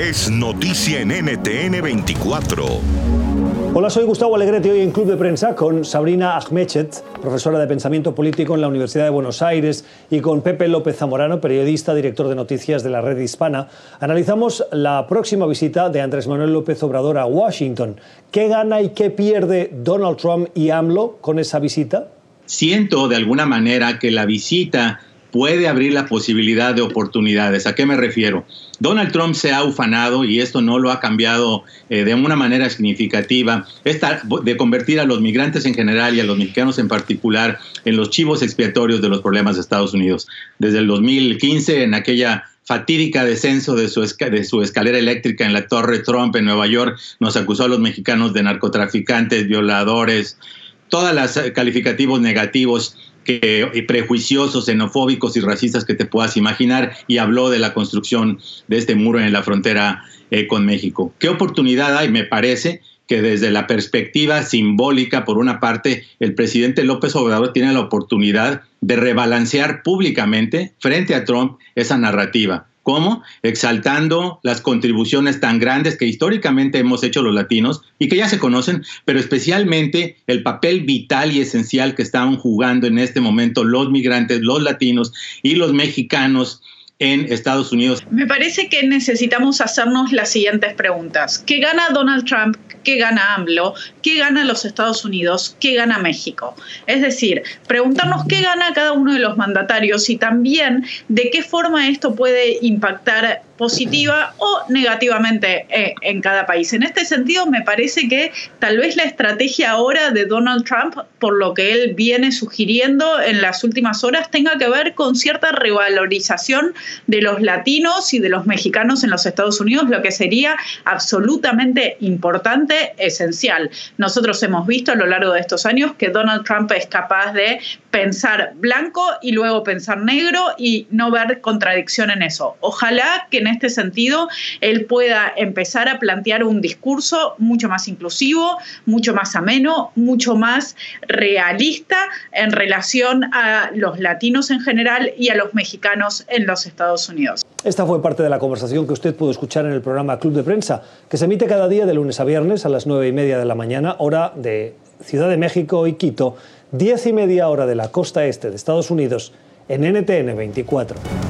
es noticia en NTN 24. Hola, soy Gustavo Alegrete hoy en Club de Prensa con Sabrina Ahmechet, profesora de Pensamiento Político en la Universidad de Buenos Aires, y con Pepe López Zamorano, periodista, director de noticias de la red hispana. Analizamos la próxima visita de Andrés Manuel López Obrador a Washington. ¿Qué gana y qué pierde Donald Trump y AMLO con esa visita? Siento de alguna manera que la visita puede abrir la posibilidad de oportunidades. ¿A qué me refiero? Donald Trump se ha ufanado, y esto no lo ha cambiado eh, de una manera significativa, esta, de convertir a los migrantes en general y a los mexicanos en particular en los chivos expiatorios de los problemas de Estados Unidos. Desde el 2015, en aquella fatídica descenso de su, de su escalera eléctrica en la Torre Trump en Nueva York, nos acusó a los mexicanos de narcotraficantes, violadores, todos los calificativos negativos y prejuiciosos, xenofóbicos y racistas que te puedas imaginar y habló de la construcción de este muro en la frontera eh, con México. ¿Qué oportunidad hay? Me parece que desde la perspectiva simbólica, por una parte, el presidente López Obrador tiene la oportunidad de rebalancear públicamente frente a Trump esa narrativa. ¿Cómo? Exaltando las contribuciones tan grandes que históricamente hemos hecho los latinos y que ya se conocen, pero especialmente el papel vital y esencial que están jugando en este momento los migrantes, los latinos y los mexicanos en Estados Unidos. Me parece que necesitamos hacernos las siguientes preguntas. ¿Qué gana Donald Trump? ¿Qué gana AMLO? ¿Qué gana los Estados Unidos? ¿Qué gana México? Es decir, preguntarnos qué gana cada uno de los mandatarios y también de qué forma esto puede impactar positiva o negativamente eh, en cada país. En este sentido, me parece que tal vez la estrategia ahora de Donald Trump, por lo que él viene sugiriendo en las últimas horas, tenga que ver con cierta revalorización de los latinos y de los mexicanos en los Estados Unidos, lo que sería absolutamente importante, esencial. Nosotros hemos visto a lo largo de estos años que Donald Trump es capaz de pensar blanco y luego pensar negro y no ver contradicción en eso. Ojalá que en este sentido él pueda empezar a plantear un discurso mucho más inclusivo, mucho más ameno, mucho más realista en relación a los latinos en general y a los mexicanos en los Estados Unidos. Esta fue parte de la conversación que usted pudo escuchar en el programa Club de Prensa, que se emite cada día de lunes a viernes a las nueve y media de la mañana, hora de Ciudad de México y Quito, diez y media hora de la costa este de Estados Unidos, en NTN 24.